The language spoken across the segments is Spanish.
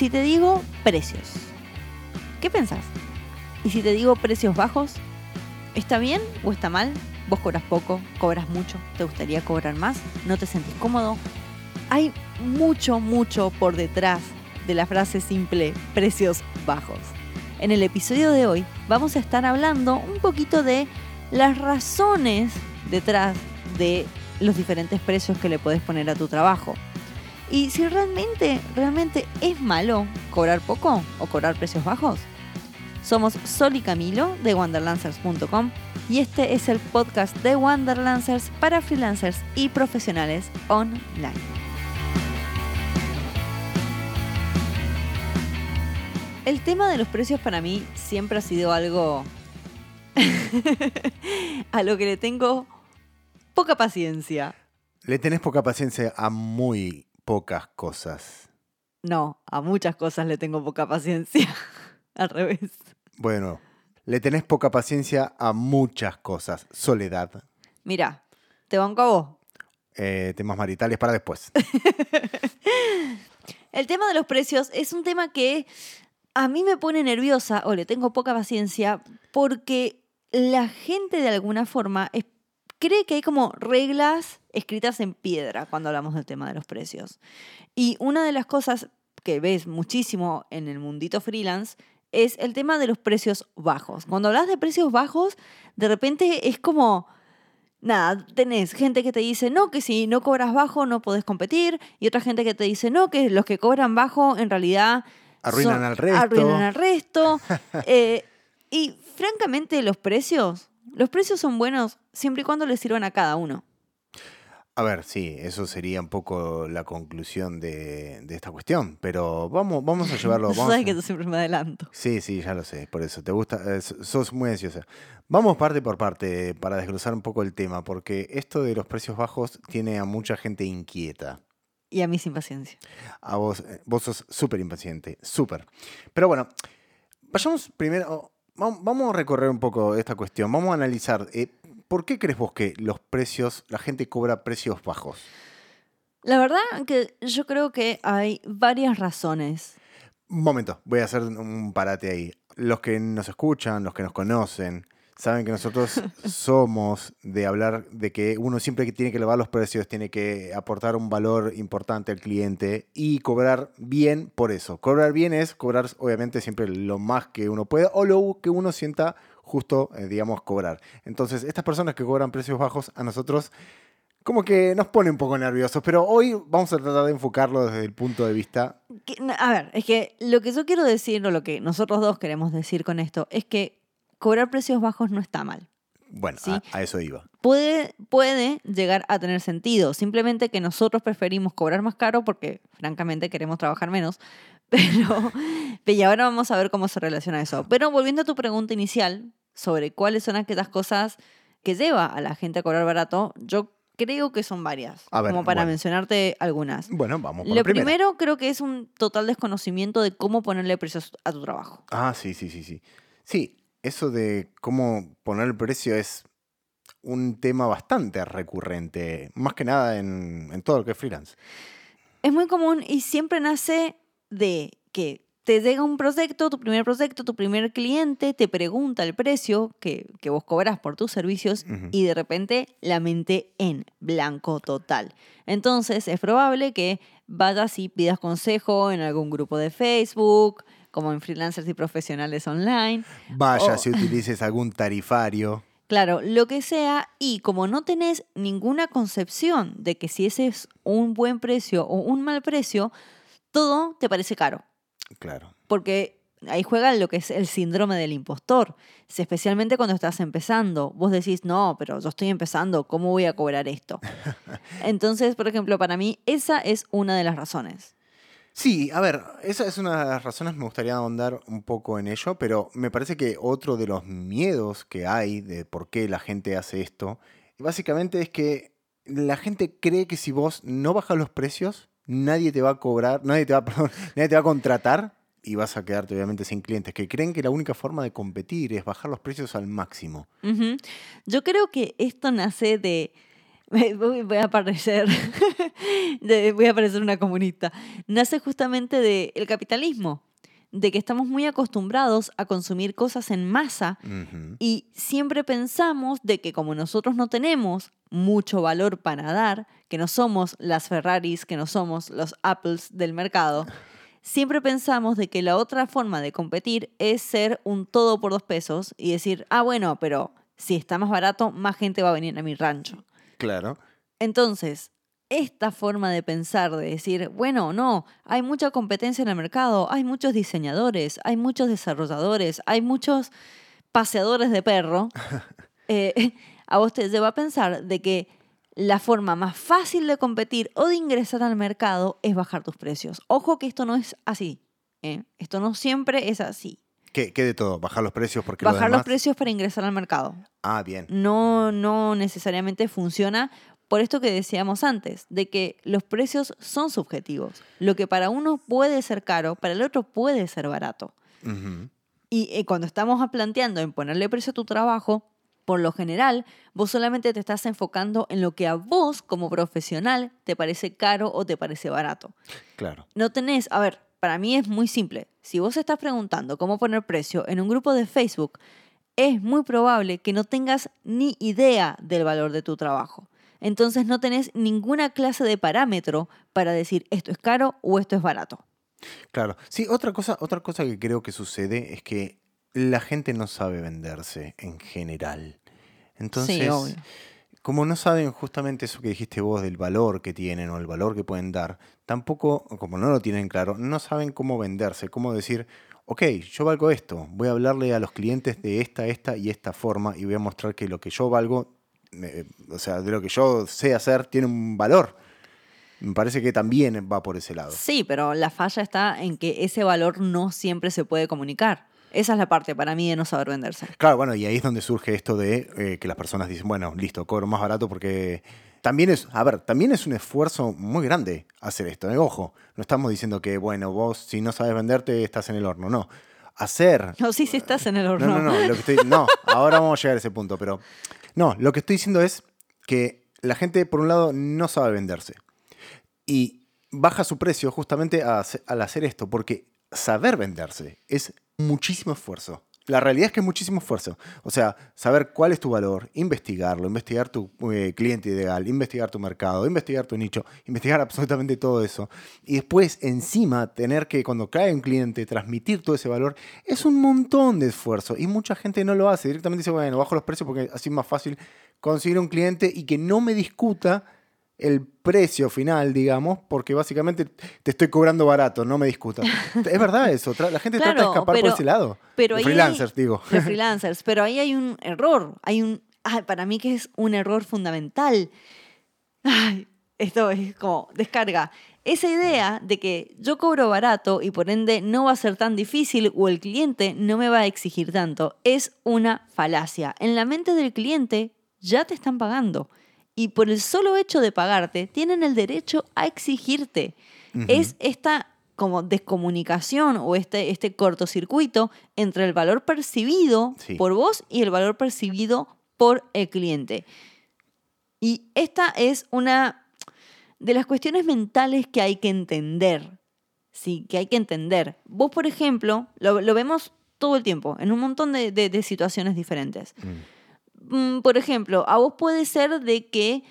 Si te digo precios, ¿qué pensás? ¿Y si te digo precios bajos? ¿Está bien o está mal? ¿Vos cobras poco? ¿Cobras mucho? ¿Te gustaría cobrar más? ¿No te sentís cómodo? Hay mucho, mucho por detrás de la frase simple precios bajos. En el episodio de hoy vamos a estar hablando un poquito de las razones detrás de los diferentes precios que le puedes poner a tu trabajo. Y si realmente, realmente es malo cobrar poco o cobrar precios bajos. Somos Sol y Camilo de wanderlancers.com y este es el podcast de Wanderlancers para freelancers y profesionales online. El tema de los precios para mí siempre ha sido algo a lo que le tengo poca paciencia. Le tenés poca paciencia a muy pocas cosas. No, a muchas cosas le tengo poca paciencia. Al revés. Bueno, le tenés poca paciencia a muchas cosas. Soledad. Mira, te banco a vos. Eh, temas maritales para después. El tema de los precios es un tema que a mí me pone nerviosa o le tengo poca paciencia porque la gente de alguna forma es- cree que hay como reglas escritas en piedra cuando hablamos del tema de los precios. Y una de las cosas que ves muchísimo en el mundito freelance es el tema de los precios bajos. Cuando hablas de precios bajos, de repente es como, nada, tenés gente que te dice, no, que si no cobras bajo no podés competir, y otra gente que te dice, no, que los que cobran bajo en realidad... Arruinan son- al resto. Arruinan al resto. Eh, y francamente los precios, los precios son buenos siempre y cuando les sirvan a cada uno. A ver, sí, eso sería un poco la conclusión de, de esta cuestión, pero vamos, vamos a llevarlo. Vamos Sabes a- que yo siempre me adelanto. Sí, sí, ya lo sé, por eso te gusta, eh, so- sos muy ansiosa. Vamos parte por parte para desglosar un poco el tema, porque esto de los precios bajos tiene a mucha gente inquieta. Y a mí sin paciencia. A vos, eh, vos sos súper impaciente, súper. Pero bueno, vayamos primero, vamos a recorrer un poco esta cuestión, vamos a analizar, eh, ¿por qué crees vos que los precios, la gente cobra precios bajos? La verdad que yo creo que hay varias razones. Un momento, voy a hacer un parate ahí. Los que nos escuchan, los que nos conocen, saben que nosotros somos de hablar de que uno siempre tiene que elevar los precios tiene que aportar un valor importante al cliente y cobrar bien por eso. Cobrar bien es cobrar obviamente siempre lo más que uno pueda o lo que uno sienta justo, eh, digamos, cobrar. Entonces, estas personas que cobran precios bajos a nosotros como que nos pone un poco nerviosos, pero hoy vamos a tratar de enfocarlo desde el punto de vista A ver, es que lo que yo quiero decir, o lo que nosotros dos queremos decir con esto, es que cobrar precios bajos no está mal. Bueno, Sí. a, a eso iba. Puede, puede llegar a tener sentido, simplemente que nosotros preferimos cobrar más caro porque francamente queremos trabajar menos, pero y ahora vamos a ver cómo se relaciona eso. Pero volviendo a tu pregunta inicial sobre cuáles son aquellas cosas que lleva a la gente a cobrar barato, yo creo que son varias, A ver, como para bueno. mencionarte algunas. Bueno, vamos por Lo primero creo que es un total desconocimiento de cómo ponerle precios a tu trabajo. Ah, sí, sí, sí, sí. Sí, eso de cómo poner el precio es un tema bastante recurrente, más que nada en, en todo lo que es freelance. Es muy común y siempre nace de que te llega un proyecto, tu primer proyecto, tu primer cliente, te pregunta el precio que, que vos cobras por tus servicios y de repente la mente en blanco total. Entonces es probable que vayas y pidas consejo en algún grupo de Facebook, como en freelancers y profesionales online. Vaya si utilices algún tarifario. Claro, lo que sea, y como no tenés ninguna concepción de que si ese es un buen precio o un mal precio, todo te parece caro. Claro. Porque ahí juega lo que es el síndrome del impostor. Especialmente cuando estás empezando, vos decís, no, pero yo estoy empezando, ¿cómo voy a cobrar esto? Entonces, por ejemplo, para mí, esa es una de las razones. Sí, a ver, esa es una de las razones, me gustaría ahondar un poco en ello, pero me parece que otro de los miedos que hay de por qué la gente hace esto, básicamente es que la gente cree que si vos no bajas los precios, nadie te va a cobrar, nadie te va, a contratar y vas a quedarte obviamente sin clientes, que creen que la única forma de competir es bajar los precios al máximo. Yo creo que esto nace de voy a parecer, de- voy a parecer una comunista, nace justamente del capitalismo, de que estamos muy acostumbrados a consumir cosas en masa y siempre pensamos de que como nosotros no tenemos mucho valor para dar, que no somos las Ferraris, que no somos los Apples del mercado, siempre pensamos de que la otra forma de competir es ser un todo por dos pesos y decir, ah, bueno, pero si está más barato, más gente va a venir a mi rancho. Claro. Entonces, esta forma de pensar, de decir, bueno, no, hay mucha competencia en el mercado, hay muchos diseñadores, hay muchos desarrolladores, hay muchos paseadores de perro, eh, a vos te lleva a pensar de que la forma más fácil de competir o de ingresar al mercado es bajar tus precios. Ojo que esto no es así. ¿eh? Esto no siempre es así. ¿Qué, qué de todo? ¿Bajar los precios? Porque lo Bajar los demás- precios para ingresar al mercado Ah, bien. no, no necesariamente funciona por esto que decíamos antes, de que los precios son subjetivos. Lo que para uno puede ser caro, para el otro puede ser barato. Y eh, cuando estamos planteando en ponerle precio a tu trabajo, por lo general, vos solamente te estás enfocando en lo que a vos como profesional te parece caro o te parece barato. Claro. No tenés, a ver, para mí es muy simple. Si vos estás preguntando cómo poner precio en un grupo de Facebook, es muy probable que no tengas ni idea del valor de tu trabajo. Entonces no tenés ninguna clase de parámetro para decir esto es caro o esto es barato. Claro. Sí, otra cosa, otra cosa que creo que sucede es que la gente no sabe venderse en general. Entonces, sí. Como no saben justamente eso que dijiste vos del valor que tienen o el valor que pueden dar, tampoco, como no lo tienen claro, no saben cómo venderse, cómo decir, ok, yo valgo esto, voy a hablarle a los clientes de esta, esta y esta forma y voy a mostrar que lo que yo valgo, eh, o sea, de lo que yo sé hacer, tiene un valor. Me parece que también va por ese lado. Sí, pero la falla está en que ese valor no siempre se puede comunicar. Esa es la parte para mí de no saber venderse. Claro, bueno, y ahí es donde surge esto de eh, que las personas dicen, bueno, listo, cobro más barato porque también es, a ver, también es un esfuerzo muy grande hacer esto. ¿eh? Ojo, no estamos diciendo que, bueno, vos si no sabes venderte estás en el horno, no. Hacer... No, sí, sí estás en el No, horno. no, no, lo que estoy, no, ahora vamos a llegar a ese punto, pero no, lo que estoy diciendo es que la gente, por un lado, no sabe venderse y baja su precio justamente a al hacer esto, porque saber venderse es muchísimo esfuerzo. La realidad es que es muchísimo esfuerzo. O sea, saber cuál es tu valor, investigarlo, investigar tu eh, cliente ideal, investigar tu mercado, investigar tu nicho, investigar absolutamente todo eso. Y después, encima, tener que, cuando cae un cliente, transmitir todo ese valor, es un montón de esfuerzo. Y mucha gente no lo hace. Directamente dice, bueno, bajo los precios porque así es más fácil conseguir un cliente y que no me discuta el precio final, digamos, porque básicamente te estoy cobrando barato, no me discutas. es verdad eso, la gente trata de Claro, escapar por ese lado. pero hay- freelancers, digo. Freelancers. Pero ahí hay un error. Hay un. ay, para mí que es un error fundamental. Ay, esto es como descarga. Esa idea de que yo cobro barato y por ende no va a ser tan difícil o el cliente no me va a exigir tanto es una falacia. En la mente del cliente ya te están pagando y por el solo hecho de pagarte tienen el derecho a exigirte. Es esta como descomunicación o este, este cortocircuito entre el valor percibido Sí. por vos y el valor percibido por el cliente. Y esta es una de las cuestiones mentales que hay que entender. Sí, que hay que entender. Vos, por ejemplo, lo, lo vemos todo el tiempo, en un montón de, de- de situaciones diferentes. Mm, por ejemplo, a vos puede ser de que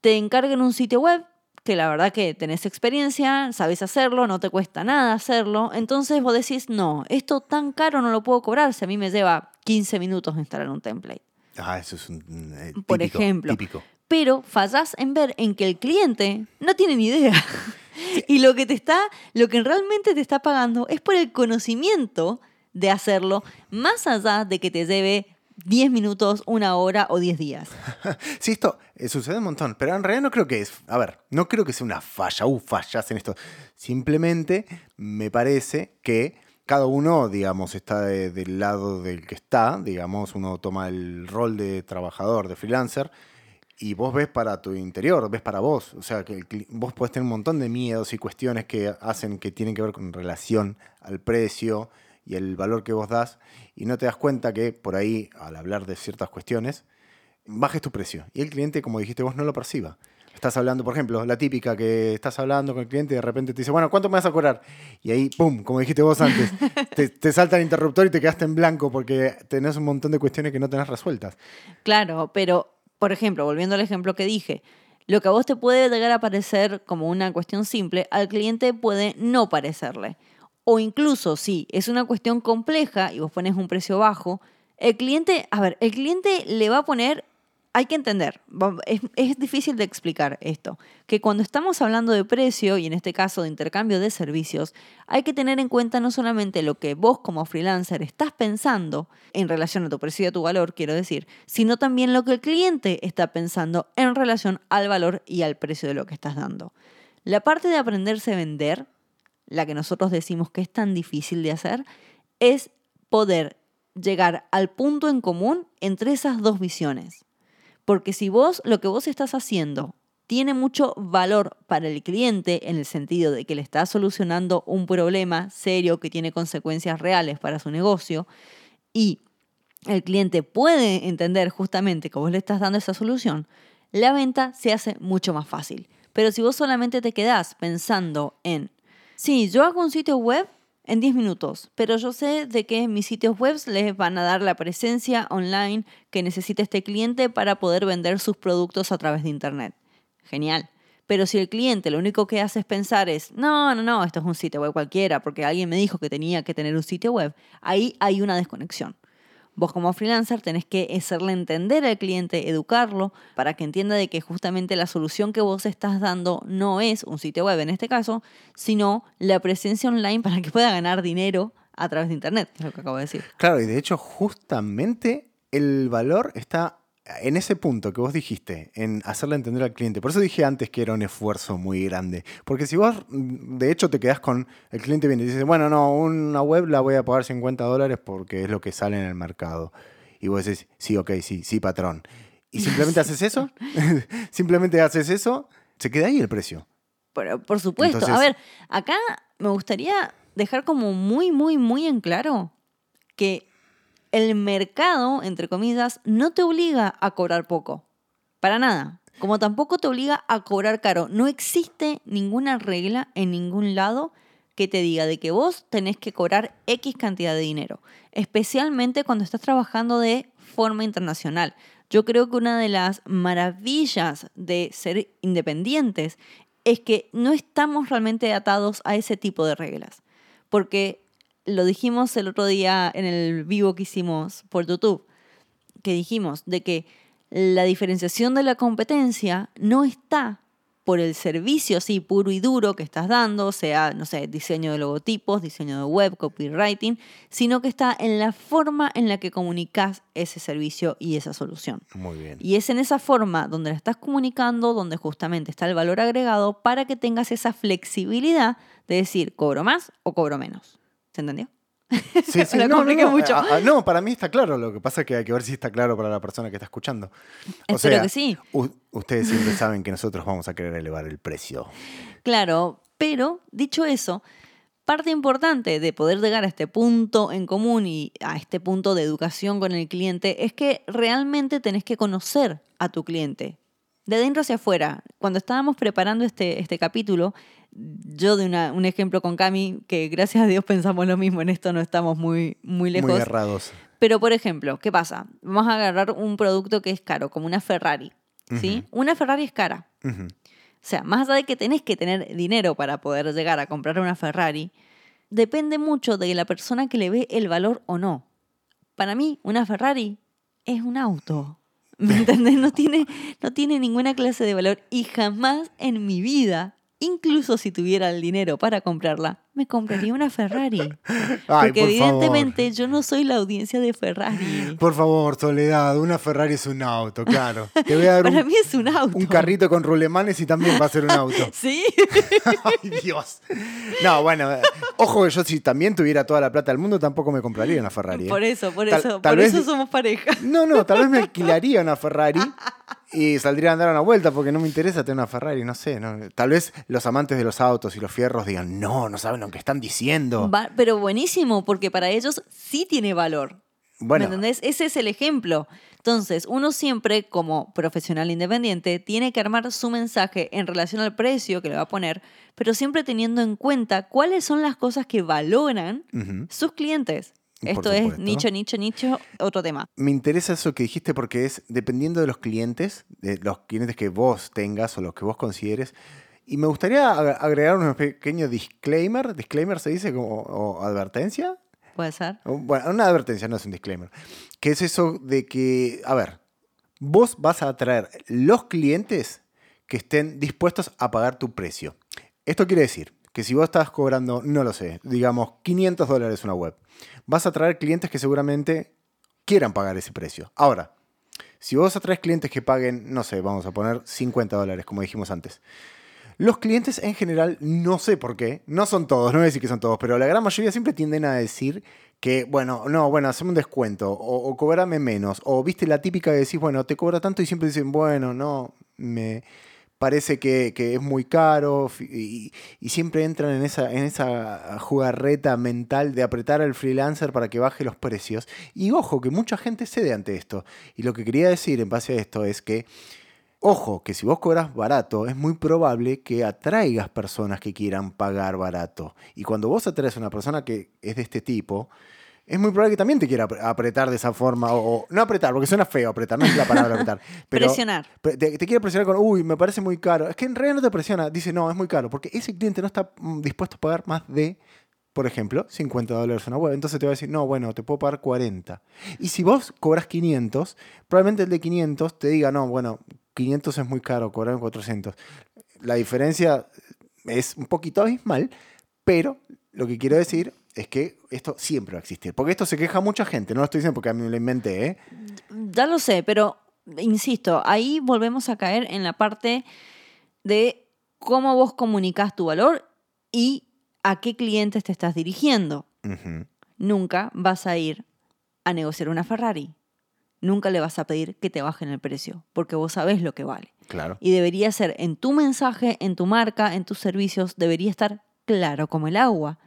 te encarguen un sitio web, que la verdad que tenés experiencia, sabes hacerlo, no te cuesta nada hacerlo. Entonces vos decís, no, esto tan caro no lo puedo cobrar si a mí me lleva 15 minutos instalar un template. Ah, eso es un eh, Por típico, ejemplo. Típico. Pero fallás en ver en que el cliente no tiene ni idea. Y lo que te está, lo que realmente te está pagando es por el conocimiento de hacerlo, más allá de que te lleve 10 minutos, una hora o 10 días. Sí, esto eh, sucede un montón, pero en realidad no creo que es. A ver, no creo que sea una falla. Uh, fallas en esto. Simplemente me parece que cada uno, digamos, está de- del lado del que está. Digamos, uno toma el rol de trabajador, de freelancer. Y vos ves para tu interior, ves para vos. O sea, que vos podés tener un montón de miedos y cuestiones que hacen que tienen que ver con relación al precio y el valor que vos das. Y no te das cuenta que por ahí, al hablar de ciertas cuestiones, bajes tu precio. Y el cliente, como dijiste vos, no lo perciba. Estás hablando, por ejemplo, la típica que estás hablando con el cliente y de repente te dice, bueno, ¿cuánto me vas a cobrar? Y ahí, ¡pum! Como dijiste vos antes, te, te salta el interruptor y te quedaste en blanco porque tenés un montón de cuestiones que no tenés resueltas. Claro, pero, por ejemplo, volviendo al ejemplo que dije, lo que a vos te puede llegar a parecer como una cuestión simple, al cliente puede no parecerle. O incluso si es una cuestión compleja y vos pones un precio bajo, el cliente, a ver, el cliente le va a poner hay que entender, es, es, difícil de explicar esto, que cuando estamos hablando de precio y en este caso de intercambio de servicios, hay que tener en cuenta no solamente lo que vos como freelancer estás pensando en relación a tu precio y a tu valor, quiero decir, sino también lo que el cliente está pensando en relación al valor y al precio de lo que estás dando. La parte de aprenderse a vender, la que nosotros decimos que es tan difícil de hacer, es poder llegar al punto en común entre esas dos visiones. Porque si vos lo que vos estás haciendo tiene mucho valor para el cliente en el sentido de que le estás solucionando un problema serio que tiene consecuencias reales para su negocio y el cliente puede entender justamente que vos le estás dando esa solución, la venta se hace mucho más fácil. Pero si vos solamente te quedás pensando en, sí, yo hago un sitio web en 10 minutos, pero yo sé de que mis sitios web les van a dar la presencia online que necesita este cliente para poder vender sus productos a través de Internet. Genial. Pero si el cliente lo único que hace es pensar es, no, no, no, esto es un sitio web cualquiera, porque alguien me dijo que tenía que tener un sitio web, ahí hay una desconexión. Vos como freelancer tenés que hacerle entender al cliente, educarlo, para que entienda de que justamente la solución que vos estás dando no es un sitio web en este caso, sino la presencia online para que pueda ganar dinero a través de Internet, es lo que acabo de decir. Claro, y de hecho justamente el valor está en ese punto que vos dijiste, en hacerle entender al cliente, por eso dije antes que era un esfuerzo muy grande. Porque si vos, de hecho, te quedás con el cliente viene y dice, bueno, no, una web la voy a pagar 50 dólares porque es lo que sale en el mercado. Y vos decís, sí, ok, sí, sí, patrón. Y simplemente haces eso, simplemente haces eso, se queda ahí el precio. Pero, por supuesto. a ver, acá me gustaría dejar como muy, muy, muy en claro que el mercado, entre comillas, no te obliga a cobrar poco. Para nada. Como tampoco te obliga a cobrar caro. No existe ninguna regla en ningún lado que te diga de que vos tenés que cobrar X cantidad de dinero. Especialmente cuando estás trabajando de forma internacional. Yo creo que una de las maravillas de ser independientes es que no estamos realmente atados a ese tipo de reglas. Porque lo dijimos el otro día en el vivo que hicimos por YouTube, que dijimos de que la diferenciación de la competencia no está por el servicio así puro y duro que estás dando, sea, no sé, diseño de logotipos, diseño de web, copywriting, sino que está en la forma en la que comunicas ese servicio y esa solución. Muy bien. Y es en esa forma donde la estás comunicando, donde justamente está el valor agregado para que tengas esa flexibilidad de decir, cobro más o cobro menos. ¿Se entendió? Sí, sí, no, no, mucho. no, para mí está claro. Lo que pasa es que hay que ver si está claro para la persona que está escuchando. O Espero que sí. ustedes siempre saben que nosotros vamos a querer elevar el precio. Claro, pero dicho eso, parte importante de poder llegar a este punto en común y a este punto de educación con el cliente es que realmente tenés que conocer a tu cliente. De dentro hacia afuera. Cuando estábamos preparando este, este capítulo, yo de un ejemplo con Cami, que gracias a Dios pensamos lo mismo, en esto no estamos muy, muy lejos. Muy errados. Pero, por ejemplo, ¿qué pasa? Vamos a agarrar un producto que es caro, como una Ferrari. ¿sí? Una Ferrari es cara. O sea, más allá de que tenés que tener dinero para poder llegar a comprar una Ferrari, depende mucho de la persona que le ve el valor o no. Para mí, una Ferrari es un auto. ¿Me entendés? No tiene, no tiene ninguna clase de valor y jamás en mi vida incluso si tuviera el dinero para comprarla, me compraría una Ferrari. Porque evidentemente yo no soy la audiencia de Ferrari. Por favor, Soledad, una Ferrari es un auto, claro. Te voy a dar para mí es un auto. Un carrito con rulemanes y también va a ser un auto. sí. Ay, Dios. No, bueno, ojo que yo si también tuviera toda la plata del mundo tampoco me compraría una Ferrari. ¿eh? Por eso, por eso, por eso somos pareja. No, no, tal vez me alquilaría una Ferrari y saldría a andar una vuelta porque no me interesa tener una Ferrari, no sé. Tal vez los amantes de los autos y los fierros digan, no, no saben lo que están diciendo. pero buenísimo, porque para ellos sí tiene valor. Bueno. ¿Me entendés? Ese es el ejemplo. Entonces, uno siempre, como profesional independiente, tiene que armar su mensaje en relación al precio que le va a poner, pero siempre teniendo en cuenta cuáles son las cosas que valoran sus clientes. Por Esto es nicho, nicho, nicho, otro tema. Me interesa eso que dijiste porque es dependiendo de los clientes, de los clientes que vos tengas o los que vos consideres. Y me gustaría ag- agregar un pequeño disclaimer. ¿Disclaimer se dice como o advertencia? Puede ser. Bueno, una advertencia, no es un disclaimer. Que es eso de que, a ver, vos vas a atraer los clientes que estén dispuestos a pagar tu precio. Esto quiere decir que si vos estás cobrando, no lo sé, digamos 500 dólares una web, vas a atraer clientes que seguramente quieran pagar ese precio. Ahora, si vos atraes clientes que paguen, no sé, vamos a poner 50 dólares, como dijimos antes. Los clientes en general, no sé por qué, no son todos, no voy a decir que son todos, pero la gran mayoría siempre tienden a decir que, bueno, no, bueno, haceme un descuento, o, o cobrame menos, o viste la típica que decís, bueno, te cobra tanto y siempre dicen, bueno, no, me parece que, es muy caro, y, y siempre entran en esa, en esa jugarreta mental de apretar al freelancer para que baje los precios. Y ojo, que mucha gente cede ante esto. Y lo que quería decir en base a esto es que Ojo, que si vos cobras barato, es muy probable que atraigas personas que quieran pagar barato. Y cuando vos atraes a una persona que es de este tipo, es muy probable que también te quiera apre- apretar de esa forma. O, o- no apretar, porque suena feo apretar, no es la palabra apretar. Pero Presionar. pre- Te, te quiere presionar con, uy, me parece muy caro. Es que en realidad no te presiona. Dice, no, es muy caro. Porque ese cliente no está mm, dispuesto a pagar más de, por ejemplo, 50 dólares una web. Entonces te va a decir, no, bueno, te puedo pagar 40. Y si vos cobras 500, probablemente el de 500 te diga, no, bueno, 500 es muy caro, cobrarme 400. La diferencia es un poquito abismal, pero lo que quiero decir es que esto siempre va a existir. Porque esto se queja mucha gente, no lo estoy diciendo porque a mí me lo inventé, ¿eh? Ya lo sé, pero insisto, ahí volvemos a caer en la parte de cómo vos comunicas tu valor y a qué clientes te estás dirigiendo. Nunca vas a ir a negociar una Ferrari. Nunca le vas a pedir que te bajen el precio, porque vos sabés lo que vale. Claro. Y debería ser en tu mensaje, en tu marca, en tus servicios, debería estar claro como el agua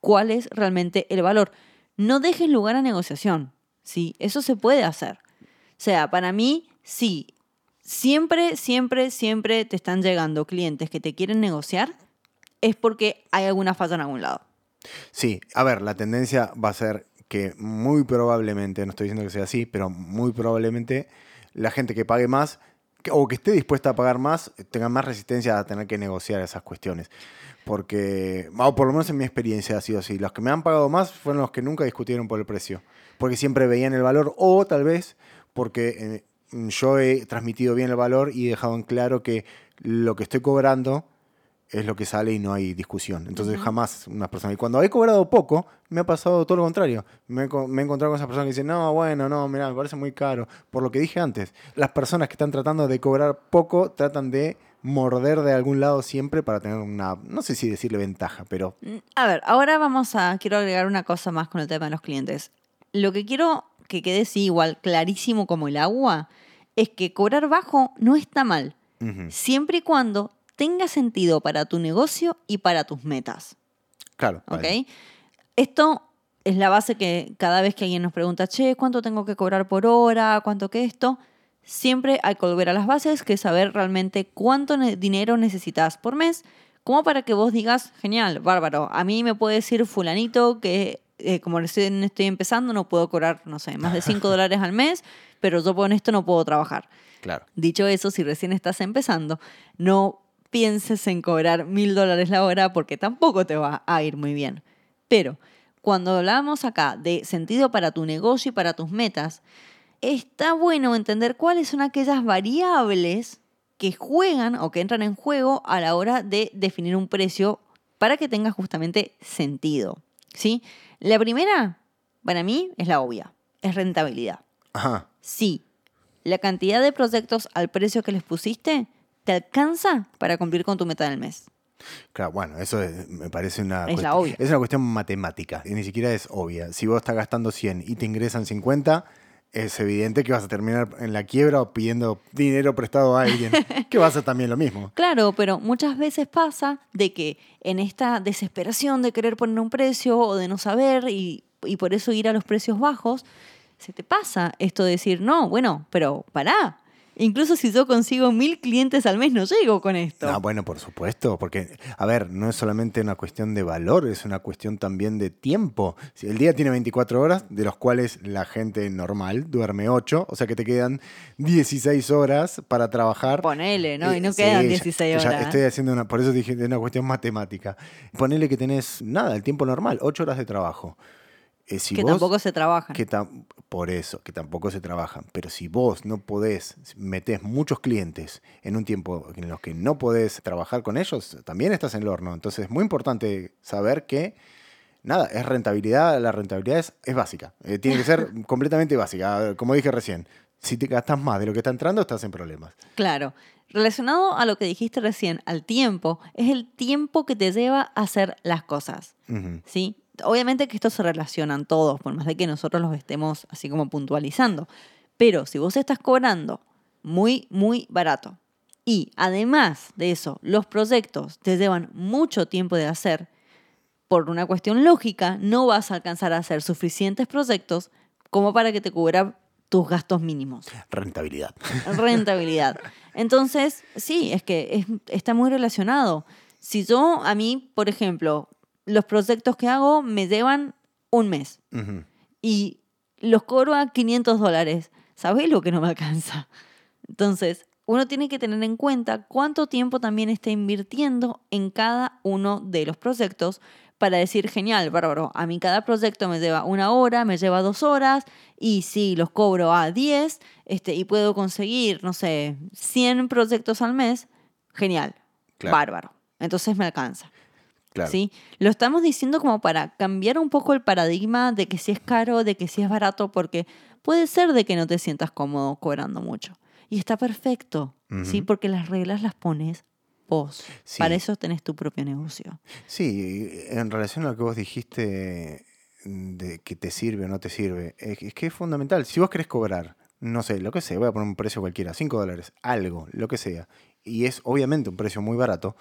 cuál es realmente el valor. No dejes lugar a negociación, ¿sí? Eso se puede hacer. O sea, para mí, sí, siempre, siempre, siempre te están llegando clientes que te quieren negociar, es porque hay alguna falla en algún lado. Sí, a ver, la tendencia va a ser que muy probablemente, no estoy diciendo que sea así, pero muy probablemente la gente que pague más o que esté dispuesta a pagar más tenga más resistencia a tener que negociar esas cuestiones. Porque, o por lo menos en mi experiencia ha sido así. Los que me han pagado más fueron los que nunca discutieron por el precio. Porque siempre veían el valor o tal vez porque eh, yo he transmitido bien el valor y he dejado en claro que lo que estoy cobrando es lo que sale y no hay discusión. Entonces jamás una persona... Y cuando he cobrado poco, me ha pasado todo lo contrario. Me he, co- me he encontrado con esas personas que dicen, no, bueno, no, mira, me parece muy caro. Por lo que dije antes, las personas que están tratando de cobrar poco tratan de morder de algún lado siempre para tener una, no sé si decirle ventaja, pero Mm, A ver, ahora vamos a, quiero agregar una cosa más con el tema de los clientes. Lo que quiero que quede sí igual clarísimo como el agua es que cobrar bajo no está mal, siempre y cuando tenga sentido para tu negocio y para tus metas. claro. ¿Ok? vale. Esto es la base que cada vez que alguien nos pregunta, che, ¿cuánto tengo que cobrar por hora? ¿Cuánto que esto? Siempre hay que volver a las bases, que es saber realmente cuánto ne- dinero necesitas por mes, como para que vos digas, genial, bárbaro, a mí me puede decir fulanito que eh, como recién estoy empezando no puedo cobrar, no sé, más de 5 dólares al mes, pero yo con esto no puedo trabajar. Claro. Dicho eso, si recién estás empezando, no pienses en cobrar mil dólares la hora porque tampoco te va a ir muy bien. Pero cuando hablamos acá de sentido para tu negocio y para tus metas, está bueno entender cuáles son aquellas variables que juegan o que entran en juego a la hora de definir un precio para que tenga justamente sentido. ¿sí? La primera, para mí, es la obvia, es rentabilidad. Ajá. Sí, la cantidad de proyectos al precio que les pusiste te alcanza para cumplir con tu meta del mes. Claro, bueno, eso es- me parece una, Es la obvia. es una cuestión matemática y ni siquiera es obvia. Si vos estás gastando 100 y te ingresan 50, es evidente que vas a terminar en la quiebra o pidiendo dinero prestado a alguien, que va a ser también lo mismo. Claro, pero muchas veces pasa de que en esta desesperación de querer poner un precio o de no saber y, y por eso ir a los precios bajos, se te pasa esto de decir, no, bueno, pero pará. Incluso si yo consigo mil clientes al mes, no llego con esto. No, bueno, por supuesto, porque, a ver, no es solamente una cuestión de valor, es una cuestión también de tiempo. Si el día tiene 24 horas, de los cuales la gente normal duerme 8, o sea que te quedan 16 horas para trabajar. Ponele, ¿no? Eh, y no sí, quedan ya- 16 ya horas. estoy haciendo una, por eso dije, de una cuestión matemática. Ponele que tenés, nada, el tiempo normal, 8 horas de trabajo. Eh, si que vos- tampoco se trabajan. que tam- por eso, que tampoco se trabajan. Pero si vos no podés, metés muchos clientes en un tiempo en los que no podés trabajar con ellos, también estás en el horno. Entonces es muy importante saber que, nada, es rentabilidad, la rentabilidad es, es básica. Eh, tiene que ser completamente básica. A ver, Como dije recién, si te gastas más de lo que está entrando, estás en problemas. Claro. Relacionado a lo que dijiste recién, al tiempo, es el tiempo que te lleva a hacer las cosas. ¿sí? Obviamente que estos se relacionan todos, por más de que nosotros los estemos así como puntualizando. Pero si vos estás cobrando muy, muy barato y además de eso, los proyectos te llevan mucho tiempo de hacer, por una cuestión lógica, no vas a alcanzar a hacer suficientes proyectos como para que te cubra tus gastos mínimos Rentabilidad. rentabilidad. Entonces, sí, es que es- está muy relacionado. Si yo, a mí, por ejemplo, los proyectos que hago me llevan un mes y los cobro a 500 dólares, ¿sabés lo que no me alcanza? Entonces, uno tiene que tener en cuenta cuánto tiempo también está invirtiendo en cada uno de los proyectos para decir, genial, bárbaro, a mí cada proyecto me lleva una hora, me lleva dos horas, y si los cobro a 10 este, y puedo conseguir, no sé, 100 proyectos al mes, genial, Claro. bárbaro. Entonces me alcanza. Claro. ¿sí? Lo estamos diciendo como para cambiar un poco el paradigma de que si es caro, de que si es barato, porque puede ser de que no te sientas cómodo cobrando mucho. Y está perfecto, ¿sí? Porque las reglas las pones vos. Sí. Para eso tenés tu propio negocio. Sí, en relación a lo que vos dijiste de que te sirve o no te sirve, es es que es fundamental. Si vos querés cobrar, no sé, lo que sea, voy a poner un precio cualquiera, 5 dólares, algo, lo que sea, y es obviamente un precio muy barato,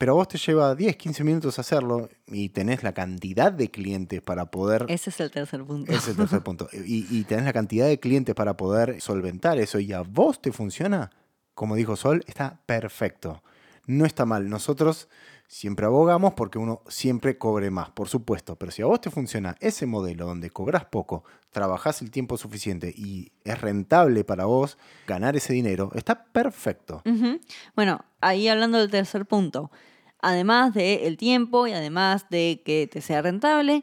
pero a vos te lleva 10, 15 minutos hacerlo y tenés la cantidad de clientes para poder... Ese es el tercer punto. Ese es el tercer punto. Y, y tenés la cantidad de clientes para poder solventar eso y a vos te funciona, como dijo Sol, está perfecto. No está mal. Nosotros siempre abogamos porque uno siempre cobre más, por supuesto. Pero si a vos te funciona ese modelo donde cobras poco, trabajás el tiempo suficiente y es rentable para vos ganar ese dinero, está perfecto. Bueno, ahí hablando del tercer punto, además del tiempo y además de que te sea rentable,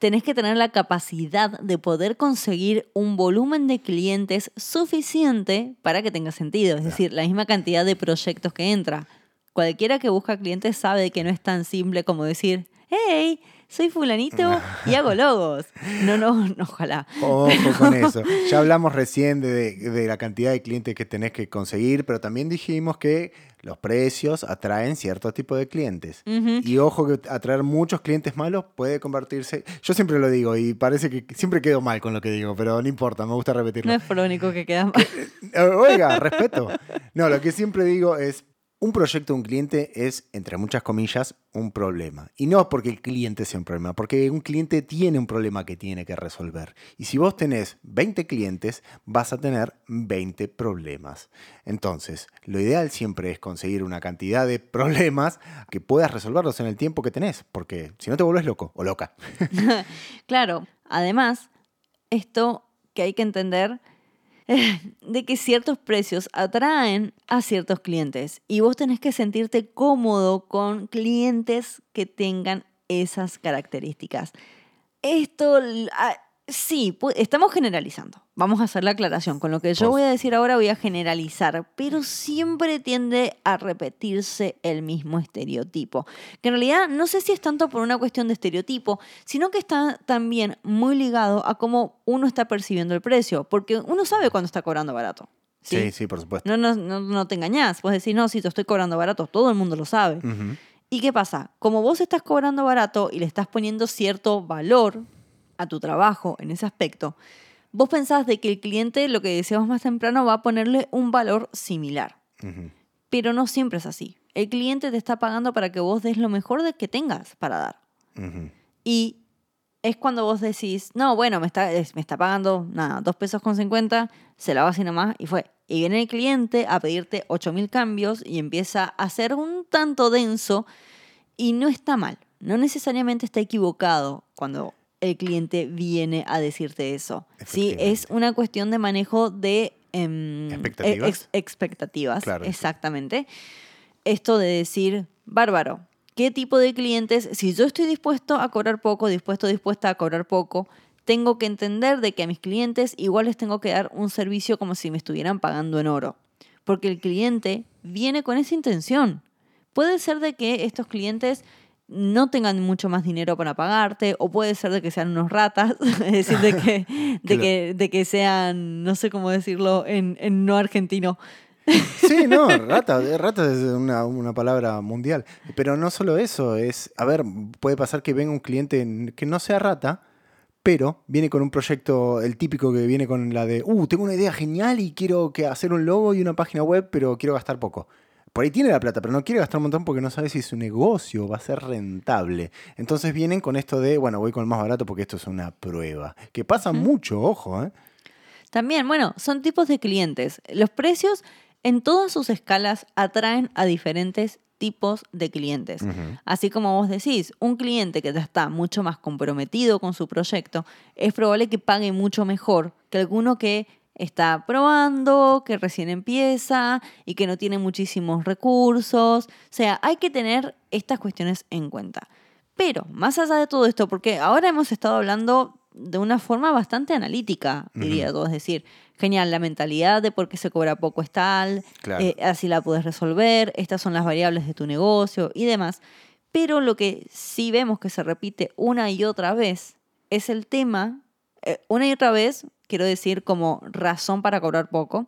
tenés que tener la capacidad de poder conseguir un volumen de clientes suficiente para que tenga sentido, es decir, la misma cantidad de proyectos que entra. Cualquiera que busca clientes sabe que no es tan simple como decir, hey, soy fulanito y hago logos. No, no, no, ojalá. Ojo con eso. Ya hablamos recién de, de la cantidad de clientes que tenés que conseguir, pero también dijimos que los precios atraen cierto tipo de clientes. Y ojo que atraer muchos clientes malos puede convertirse... Yo siempre lo digo y parece que siempre quedo mal con lo que digo, pero no importa, me gusta repetirlo. No es por lo único que queda. Eh, Oiga, respeto. No, lo que siempre digo es, un proyecto de un cliente es, entre muchas comillas, un problema. Y no porque el cliente sea un problema, porque un cliente tiene un problema que tiene que resolver. Y si vos tenés 20 clientes, vas a tener 20 problemas. Entonces, lo ideal siempre es conseguir una cantidad de problemas que puedas resolverlos en el tiempo que tenés, porque si no te vuelves loco o loca. Claro, además, esto que hay que entender de que ciertos precios atraen a ciertos clientes y vos tenés que sentirte cómodo con clientes que tengan esas características. Esto, sí, estamos generalizando. Vamos a hacer la aclaración. Con lo que yo voy a decir ahora voy a generalizar, pero siempre tiende a repetirse el mismo estereotipo. Que en realidad no sé si es tanto por una cuestión de estereotipo, sino que está también muy ligado a cómo uno está percibiendo el precio, porque uno sabe cuándo está cobrando barato. Sí, ¿sí? sí, por supuesto. No, no, no, no te engañás. Vos decís, no, si te estoy cobrando barato, todo el mundo lo sabe. ¿Y qué pasa? Como vos estás cobrando barato y le estás poniendo cierto valor a tu trabajo en ese aspecto, vos pensás de que el cliente, lo que decíamos más temprano, va a ponerle un valor similar. Pero no siempre es así. El cliente te está pagando para que vos des lo mejor de que tengas para dar. Y es cuando vos decís, no, bueno, me está, es- me está pagando, nada, dos pesos con 50, se la va así nomás y fue. Y viene el cliente a pedirte 8000 cambios y empieza a ser un tanto denso y no está mal. No necesariamente está equivocado cuando el cliente viene a decirte eso. Sí, es una cuestión de manejo de em, Expectativas. ex- expectativas. Claro. Exactamente. Esto de decir, bárbaro, ¿qué tipo de clientes? Si yo estoy dispuesto a cobrar poco, dispuesto, dispuesta a cobrar poco, tengo que entender de que a mis clientes igual les tengo que dar un servicio como si me estuvieran pagando en oro. Porque el cliente viene con esa intención. Puede ser de que estos clientes no tengan mucho más dinero para pagarte, o puede ser de que sean unos ratas, es decir, de que, de que, de que sean, no sé cómo decirlo en, en no argentino, Sí, no, rata, eh, rata es una, una palabra mundial. Pero no solo eso, es, a ver, puede pasar que venga un cliente que no sea rata, pero viene con un proyecto, el típico que viene con la de, uh, tengo una idea genial y quiero que hacer un logo y una página web, pero quiero gastar poco. Por ahí tiene la plata, pero no quiere gastar un montón porque no sabe si su negocio va a ser rentable. Entonces vienen con esto de, bueno, voy con el más barato porque esto es una prueba. Que pasa mucho, ojo, ¿eh? También, bueno, son tipos de clientes. Los precios en todas sus escalas atraen a diferentes tipos de clientes. Así como vos decís, un cliente que ya está mucho más comprometido con su proyecto, es probable que pague mucho mejor que alguno que está probando, que recién empieza y que no tiene muchísimos recursos. O sea, hay que tener estas cuestiones en cuenta. Pero, más allá de todo esto, porque ahora hemos estado hablando de una forma bastante analítica, diría yo, es decir, genial, la mentalidad de por qué se cobra poco es tal, Claro. eh, así la puedes resolver, estas son las variables de tu negocio y demás. Pero lo que sí vemos que se repite una y otra vez es el tema, eh, una y otra vez, quiero decir como razón para cobrar poco,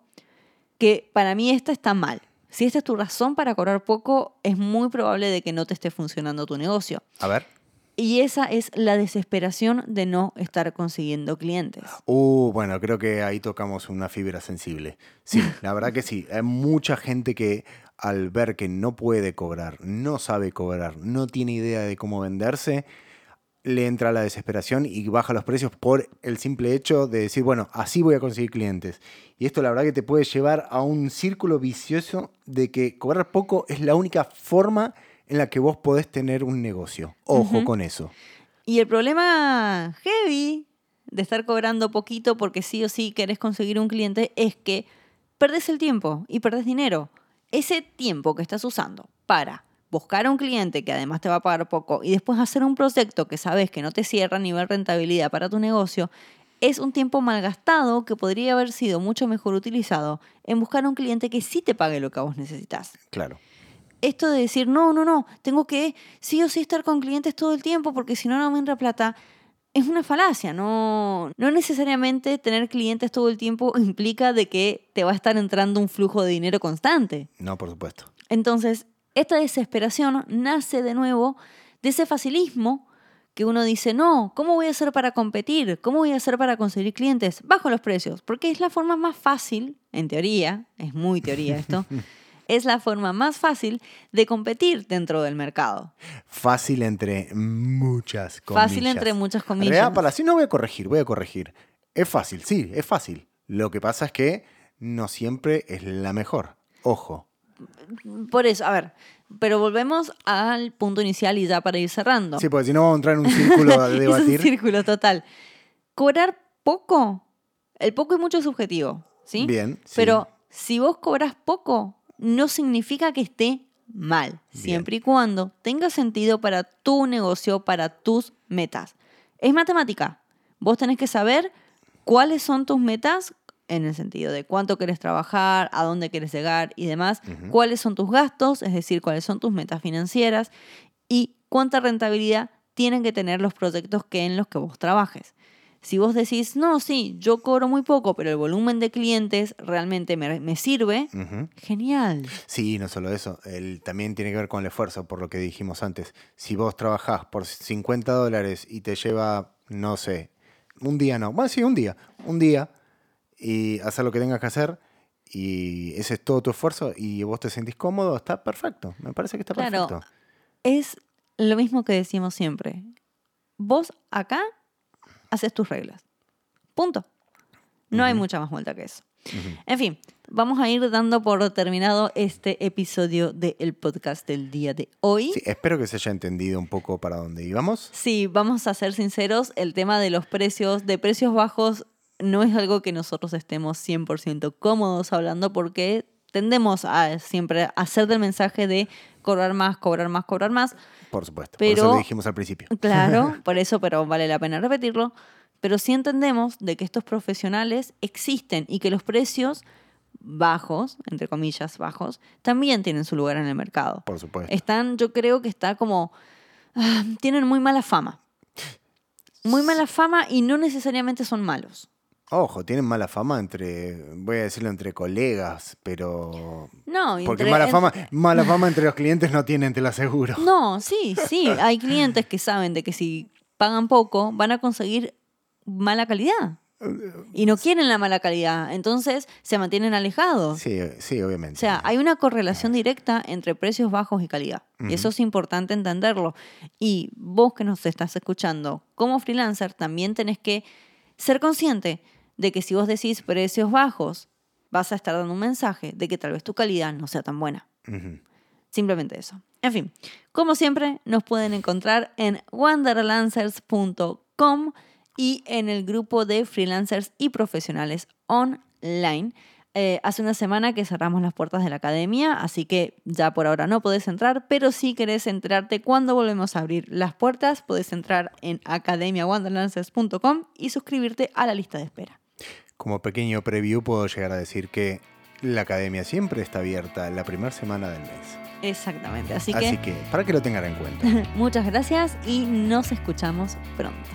que para mí esta está mal. Si esta es tu razón para cobrar poco, es muy probable de que no te esté funcionando tu negocio. A ver. Y esa es la desesperación de no estar consiguiendo clientes. Uh, bueno, creo que ahí tocamos una fibra sensible. Sí, la verdad que sí. Hay mucha gente que al ver que no puede cobrar, no sabe cobrar, no tiene idea de cómo venderse, le entra la desesperación y baja los precios por el simple hecho de decir, bueno, así voy a conseguir clientes. Y esto la verdad que te puede llevar a un círculo vicioso de que cobrar poco es la única forma en la que vos podés tener un negocio. Ojo con eso. Y el problema heavy de estar cobrando poquito porque sí o sí querés conseguir un cliente es que perdés el tiempo y perdés dinero. Ese tiempo que estás usando para buscar a un cliente que además te va a pagar poco y después hacer un proyecto que sabes que no te cierra a nivel rentabilidad para tu negocio, es un tiempo malgastado que podría haber sido mucho mejor utilizado en buscar a un cliente que sí te pague lo que vos necesitas Claro. esto de decir, no, no, no, tengo que sí o sí estar con clientes todo el tiempo porque si no, no me entra plata, es una falacia. No, no necesariamente tener clientes todo el tiempo implica de que te va a estar entrando un flujo de dinero constante. No, por supuesto. Entonces, esta desesperación nace de nuevo de ese facilismo que uno dice, no, ¿cómo voy a hacer para competir? ¿Cómo voy a hacer para conseguir clientes? Bajo los precios, porque es la forma más fácil, en teoría, es muy teoría esto, es la forma más fácil de competir dentro del mercado. Fácil entre muchas comillas. Fácil entre muchas comillas. para sí no voy a corregir, voy a corregir. Es fácil, sí, es fácil. Lo que pasa es que no siempre es la mejor. Ojo. Por eso, a ver, pero volvemos al punto inicial y ya para ir cerrando. Sí, porque si no vamos a entrar en un círculo es un debatir. círculo total. Cobrar poco, el poco es mucho subjetivo, ¿sí? Bien, sí. Pero si vos cobras poco, no significa que esté mal, Bien. siempre y cuando tenga sentido para tu negocio, para tus metas. Es matemática. Vos tenés que saber cuáles son tus metas en el sentido de cuánto querés trabajar, a dónde querés llegar y demás, cuáles son tus gastos, es decir, cuáles son tus metas financieras y cuánta rentabilidad tienen que tener los proyectos que en los que vos trabajes. Si vos decís, no, sí, yo cobro muy poco, pero el volumen de clientes realmente me, me sirve, genial. Sí, no solo eso. El, también tiene que ver con el esfuerzo, por lo que dijimos antes. Si vos trabajás por 50 dólares y te lleva, no sé, un día no. Bueno, sí, un día. Un día y hacer lo que tengas que hacer y ese es todo tu esfuerzo y vos te sentís cómodo, está perfecto. Me parece que está Claro. perfecto. Es lo mismo que decimos siempre. Vos acá haces tus reglas. Punto. No hay mucha más vuelta que eso. En fin, vamos a ir dando por terminado este episodio del podcast del día de hoy. Sí, espero que se haya entendido un poco para dónde íbamos. Sí, vamos a ser sinceros, el tema de los precios, de precios bajos, no es algo que nosotros estemos 100% cómodos hablando porque tendemos a siempre hacer del mensaje de cobrar más, cobrar más, cobrar más. Por supuesto. por Pero- eso lo dijimos al principio. Claro, por eso, pero vale la pena repetirlo. Pero sí entendemos de que estos profesionales existen y que los precios bajos, entre comillas bajos, también tienen su lugar en el mercado. Por supuesto. Están, yo creo que está como, ah, tienen muy mala fama. Muy mala fama y no necesariamente son malos. Ojo, tienen mala fama entre, voy a decirlo entre colegas, pero... No, Porque entre- mala fama, mala fama entre los clientes no tienen, te lo aseguro. No, sí, sí. Hay clientes que saben de que si pagan poco van a conseguir mala calidad. Y no quieren la mala calidad. Entonces se mantienen alejados. Sí, sí, obviamente. O sea, hay una correlación directa entre precios bajos y calidad. Y eso es importante entenderlo. Y vos que nos estás escuchando como freelancer, también tenés que ser consciente de que si vos decís precios bajos, vas a estar dando un mensaje de que tal vez tu calidad no sea tan buena. Simplemente eso. En fin, como siempre, nos pueden encontrar en wanderlancers.com y en el grupo de freelancers y profesionales online. Eh, hace una semana que cerramos las puertas de la academia, así que ya por ahora no podés entrar, pero si querés enterarte cuando volvemos a abrir las puertas, podés entrar en academiawanderlancers.com y suscribirte a la lista de espera. Como pequeño preview puedo llegar a decir que la academia siempre está abierta la primera semana del mes. Exactamente, así que, para que lo tengan en cuenta. muchas gracias y nos escuchamos pronto.